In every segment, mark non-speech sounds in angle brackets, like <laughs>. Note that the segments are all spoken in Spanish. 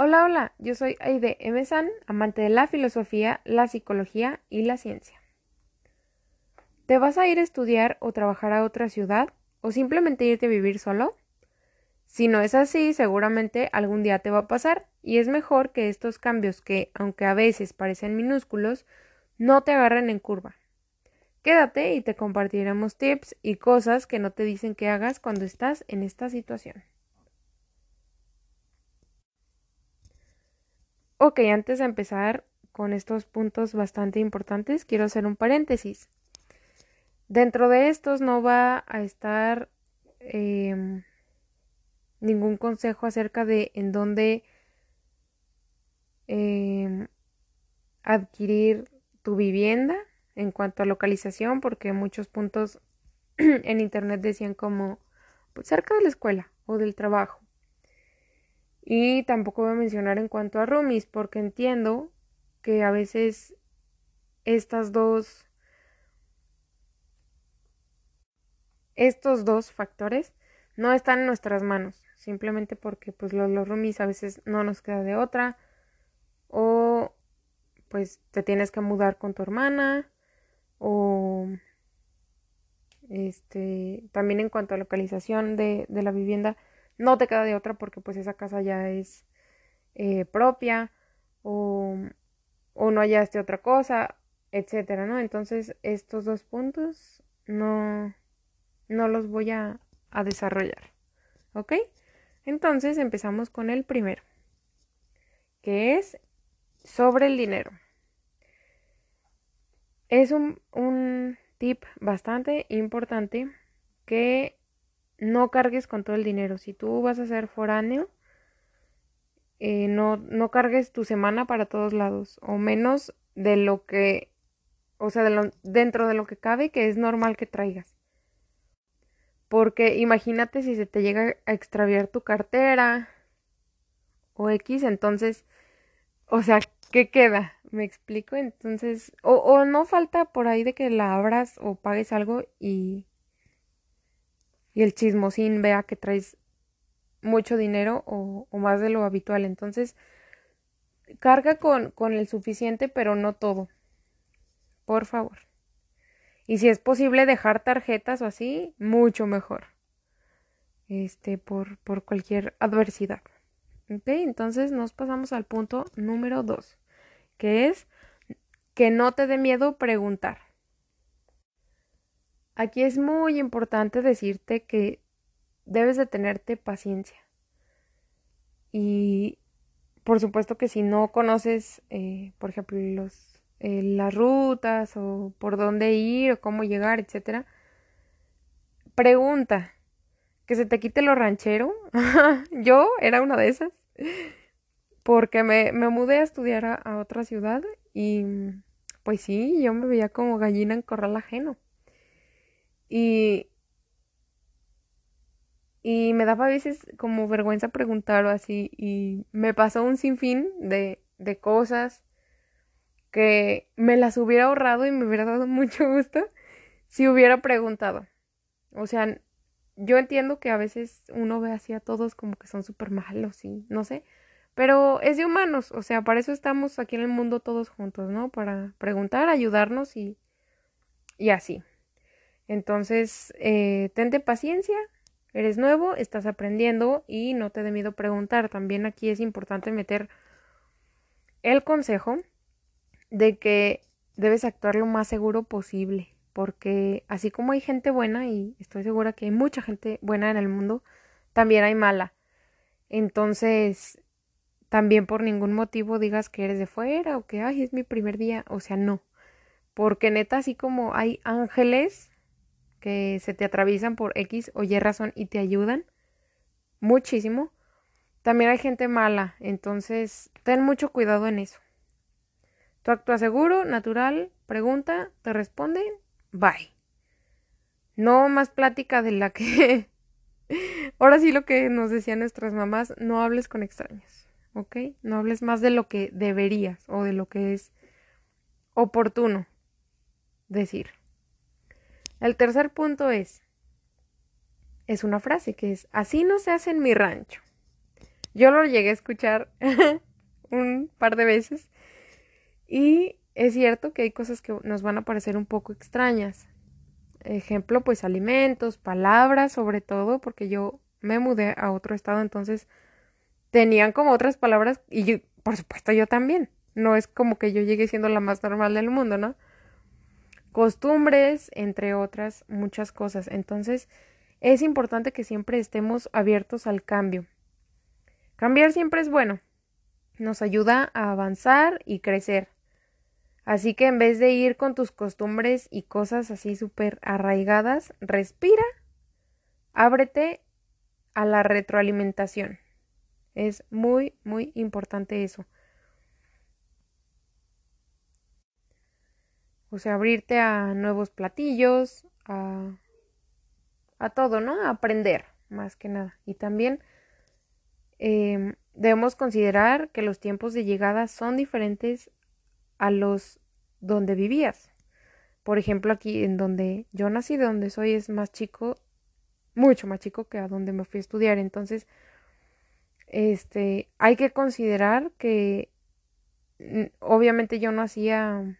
Hola, hola, yo soy Aide M. San, amante de la filosofía, la psicología y la ciencia. ¿Te vas a ir a estudiar o trabajar a otra ciudad o simplemente irte a vivir solo? Si no es así, seguramente algún día te va a pasar y es mejor que estos cambios que, aunque a veces parecen minúsculos, no te agarren en curva. Quédate y te compartiremos tips y cosas que no te dicen que hagas cuando estás en esta situación. Ok, antes de empezar con estos puntos bastante importantes, quiero hacer un paréntesis. Dentro de estos no va a estar em, ningún consejo acerca de en dónde em, adquirir tu vivienda en cuanto a localización, porque muchos puntos <clears throat> en internet decían como pues, cerca de la escuela o del trabajo. Y tampoco voy a mencionar en cuanto a roomies, porque entiendo que a veces estas dos estos dos factores no están en nuestras manos, simplemente porque pues los, los roomies a veces no nos queda de otra o pues te tienes que mudar con tu hermana o este también en cuanto a localización de, de la vivienda no te queda de otra porque pues esa casa ya es eh, propia o, o no hallaste otra cosa, etcétera, ¿no? Entonces estos dos puntos no, no los voy a, a desarrollar, ¿ok? Entonces empezamos con el primero, que es sobre el dinero. Es un, un tip bastante importante que no cargues con todo el dinero. Si tú vas a ser foráneo, eh, no, no cargues tu semana para todos lados, o menos de lo que, o sea, de lo, dentro de lo que cabe, que es normal que traigas. Porque imagínate si se te llega a extraviar tu cartera o X, entonces, o sea, ¿qué queda? ¿Me explico? Entonces, o, o no falta por ahí de que la abras o pagues algo y y el chismosín vea que traes mucho dinero o, más de lo habitual. Entonces, carga con, con el suficiente, pero no todo. Por favor. Y si es posible dejar tarjetas o así, mucho mejor. Este, por, por cualquier adversidad. Ok, entonces nos pasamos al punto número dos, que es que no te dé miedo preguntar. Aquí es muy importante decirte que debes de tenerte paciencia. Y por supuesto que si no conoces, eh, por ejemplo, los, eh, las rutas o por dónde ir o cómo llegar, etcétera, pregunta. Que se te quite lo ranchero. <laughs> yo era una de esas. Porque me, me mudé a estudiar a, a otra ciudad y pues sí, yo me veía como gallina en corral ajeno. Y, y me daba a veces como vergüenza preguntar o así. Y me pasó un sinfín de, de cosas que me las hubiera ahorrado y me hubiera dado <laughs> mucho gusto si hubiera preguntado. O sea, yo entiendo que a veces uno ve así a todos como que son súper malos y no sé, pero es de humanos, o sea, para eso estamos aquí en el mundo todos juntos, ¿no? Para preguntar, ayudarnos y, y así. Entonces, eh, tente paciencia, eres nuevo, estás aprendiendo y no te dé miedo preguntar. También aquí es importante meter el consejo de que debes actuar lo más seguro posible, porque así como hay gente buena, y estoy segura que hay mucha gente buena en el mundo, también hay mala. Entonces, también por ningún motivo digas que eres de fuera o que, ay, es mi primer día, o sea, no. Porque neta, así como hay ángeles que se te atraviesan por X o Y razón y te ayudan muchísimo. También hay gente mala, entonces ten mucho cuidado en eso. Tú actúas seguro, natural, pregunta, te responden, bye. No más plática de la que... <laughs> Ahora sí lo que nos decían nuestras mamás, no hables con extraños, ¿ok? No hables más de lo que deberías o de lo que es oportuno decir. El tercer punto es, es una frase que es, así no se hace en mi rancho. Yo lo llegué a escuchar <laughs> un par de veces y es cierto que hay cosas que nos van a parecer un poco extrañas. Ejemplo, pues alimentos, palabras sobre todo, porque yo me mudé a otro estado, entonces tenían como otras palabras y yo, por supuesto yo también. No es como que yo llegue siendo la más normal del mundo, ¿no? Costumbres, entre otras muchas cosas. Entonces, es importante que siempre estemos abiertos al cambio. Cambiar siempre es bueno. Nos ayuda a avanzar y crecer. Así que en vez de ir con tus costumbres y cosas así súper arraigadas, respira, ábrete a la retroalimentación. Es muy, muy importante eso. O sea, abrirte a nuevos platillos, a, a todo, ¿no? A aprender, más que nada. Y también em, debemos considerar que los tiempos de llegada son diferentes a los donde vivías. Por ejemplo, aquí en donde yo nací, de donde soy, es más chico, mucho más chico que a donde me fui a estudiar. Entonces, este, hay que considerar que obviamente yo no hacía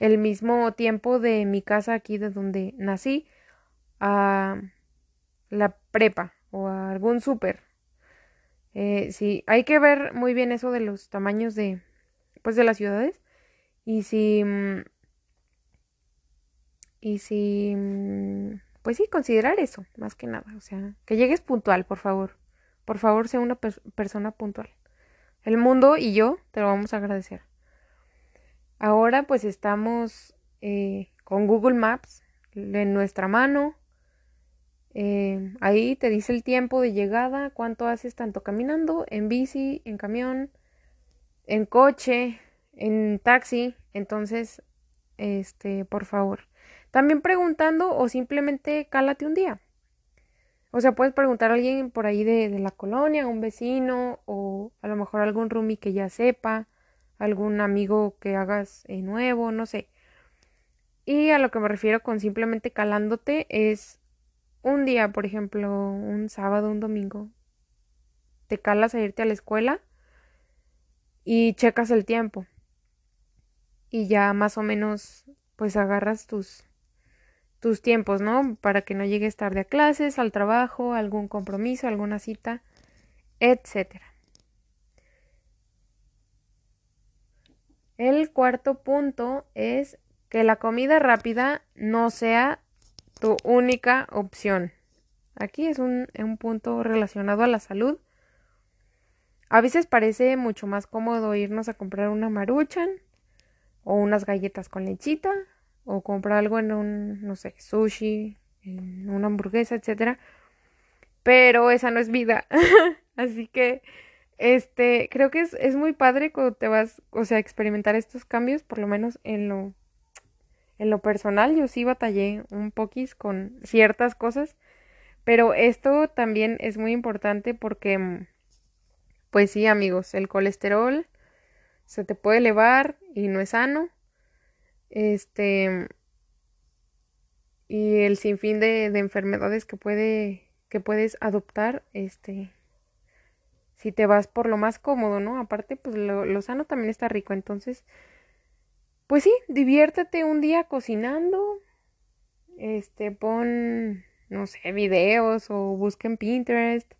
el mismo tiempo de mi casa aquí de donde nací a la prepa o a algún súper. Eh, sí, hay que ver muy bien eso de los tamaños de, pues, de las ciudades y si... Mm, y si... Mm, pues sí, considerar eso, más que nada. O sea, que llegues puntual, por favor. Por favor, sea una persona puntual. El mundo y yo te lo vamos a agradecer. Ahora pues estamos eh, con Google Maps en nuestra mano. Eh, ahí te dice el tiempo de llegada, cuánto haces tanto caminando, en bici, en camión, en coche, en taxi. Entonces, este, por favor. También preguntando o simplemente cálate un día. O sea, puedes preguntar a alguien por ahí de, la colonia, un vecino, o a lo mejor algún roomie que ya sepa, algún amigo que hagas eh, nuevo, no sé. Y a lo que me refiero con simplemente calándote es un día, por ejemplo, un sábado, un domingo, te calas a irte a la escuela y checas el tiempo y ya más o menos pues agarras tus tus tiempos, ¿no? Para que no llegues tarde a clases, al trabajo, algún compromiso, alguna cita, etcétera. El cuarto punto es que la comida rápida no sea tu única opción. Aquí es un, un punto relacionado a la salud. A veces parece mucho más cómodo irnos a comprar una maruchan o unas galletas con lechita o comprar algo en un, no sé, sushi, en una hamburguesa, etcétera. Pero esa no es vida. <laughs> Así que, este, creo que es, es muy padre cuando te vas, o sea, experimentar estos cambios, por lo menos en lo, en lo personal. Yo sí batallé un poquis con ciertas cosas, pero esto también es muy importante porque, pues sí, amigos, el colesterol se te puede elevar y no es sano. Este. Y el sinfín de, de enfermedades que puede. que puedes adoptar. Este. Si te vas por lo más cómodo, ¿no? Aparte, pues lo, sano también está rico. Entonces. Pues sí, diviértete un día cocinando. Este, pon, no sé, videos o busca en Pinterest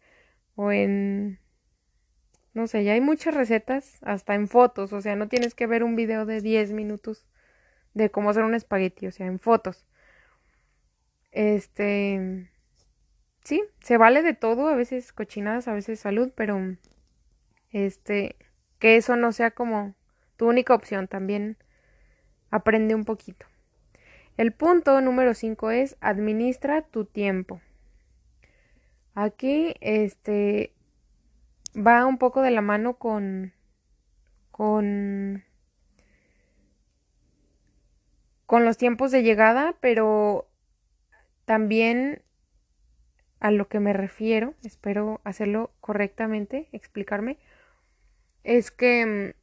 o en no sé, ya hay muchas recetas, hasta en fotos, o sea, no tienes que ver un video de 10 minutos de cómo hacer un espagueti, o sea, en fotos. Este, sí, se vale de todo, a veces cochinadas, a veces salud, pero este, que eso no sea como tu única opción, también aprende un poquito. El punto número 5 es administra tu tiempo. Aquí, este, va un poco de la mano con con con los tiempos de llegada, pero también a lo que me refiero, espero hacerlo correctamente, explicarme, es que mm,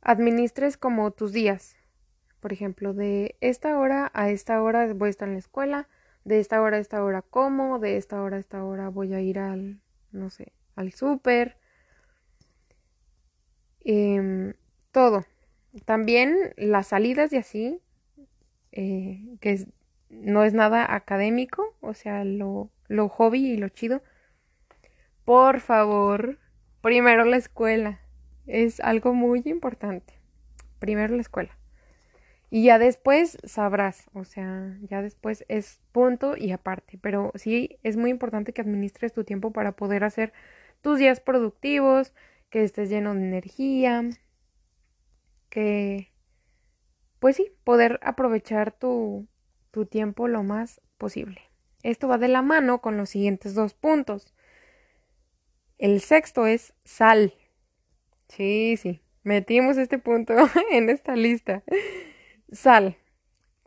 administres como tus días. Por ejemplo, de esta hora a esta hora voy a estar en la escuela, de esta hora a esta hora como, de esta hora a esta hora voy a ir al no sé, al súper, em, todo. También las salidas y así, eh, que no es nada académico, o sea, lo, lo hobby y lo chido. Por favor, primero la escuela. Es algo muy importante. Primero la escuela. Y ya después sabrás, o sea, ya después es punto y aparte. Pero sí es muy importante que administres tu tiempo para poder hacer tus días productivos, que estés lleno de energía, que, pues sí, poder aprovechar tu, tu tiempo lo más posible. Esto va de la mano con los siguientes dos puntos. El sexto es sal. Sí, sí, metimos este punto <laughs> en esta lista. Sal.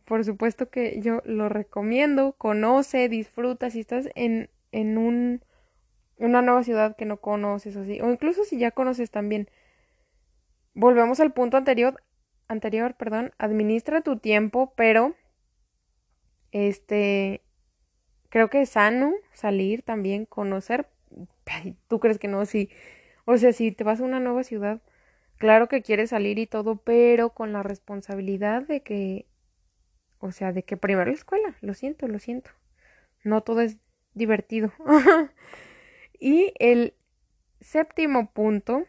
Por supuesto que yo lo recomiendo. Conoce, disfruta. Si estás en, en un, una nueva ciudad que no conoces o así. O incluso si ya conoces también. Volvemos al punto anterior. Anterior, perdón. Administra tu tiempo, pero. Este. Creo que es sano salir también, conocer. ¿Tú crees que no? Sí. O sea, si te vas a una nueva ciudad Claro que quieres salir y todo, pero con la responsabilidad de que, o sea, de que primero la escuela, lo siento, lo siento. No todo es divertido. <laughs> y el séptimo punto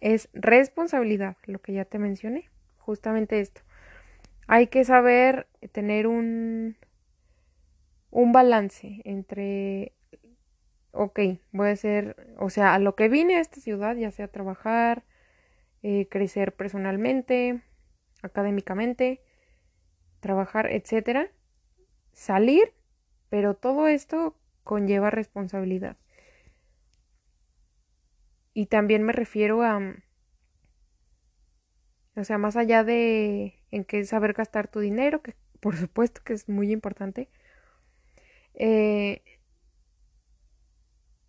es responsabilidad, lo que ya te mencioné, justamente esto. Hay que saber tener un, un balance entre, ok, voy a ser, o sea, a lo que vine a esta ciudad, ya sea trabajar, eh, crecer personalmente, académicamente, trabajar, etcétera, salir, pero todo esto conlleva responsabilidad. Y también me refiero a, o sea, más allá de en qué saber gastar tu dinero, que por supuesto que es muy importante, eh,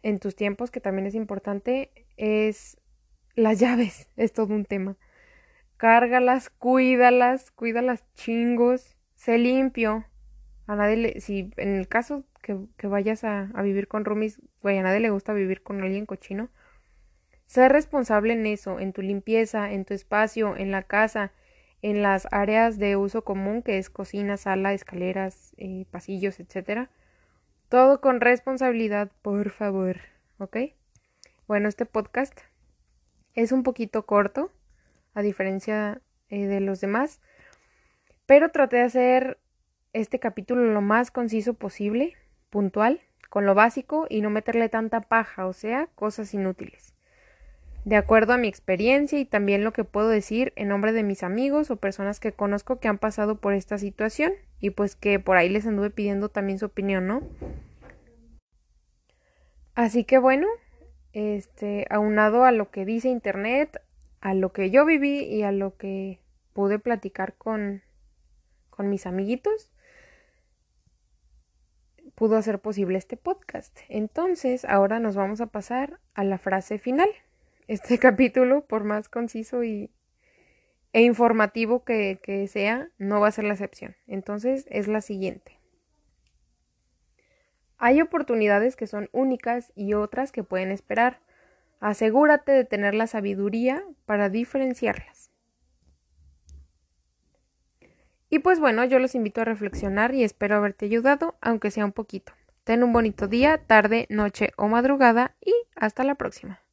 en tus tiempos, que también es importante, es las <laughs> llaves es todo un tema. Cárgalas, cuídalas, cuídalas chingos, sé limpio. A nadie le, si en el caso que, vayas a, vivir con roomies, güey, a nadie le gusta vivir con alguien cochino. Sé responsable en eso, en tu limpieza, en tu espacio, en la casa, en las áreas de uso común, que es cocina, sala, escaleras, eh, pasillos, etcétera. Todo con responsabilidad, por favor, ¿ok? Bueno, este podcast es un poquito corto, a diferencia eh, de los demás, pero traté de hacer este capítulo lo más conciso posible, puntual, con lo básico y no meterle tanta paja, o sea, cosas inútiles. De acuerdo a mi experiencia y también lo que puedo decir en nombre de mis amigos o personas que conozco que han pasado por esta situación y pues que por ahí les anduve pidiendo también su opinión, ¿no? Así que bueno, este, aunado a lo que dice Internet, a lo que yo viví y a lo que pude platicar con, con mis amiguitos, pudo hacer posible este podcast. Entonces, ahora nos vamos a pasar a la frase final. Este <laughs> capítulo, por más conciso y, e informativo que, que sea, no va a ser la excepción. Entonces, es la siguiente. Hay oportunidades que son únicas y otras que pueden esperar. Asegúrate de tener la sabiduría para diferenciarlas. Y pues bueno, yo los invito a reflexionar y espero haberte ayudado, aunque sea un poquito. Ten un bonito día, tarde, noche o madrugada y hasta la próxima.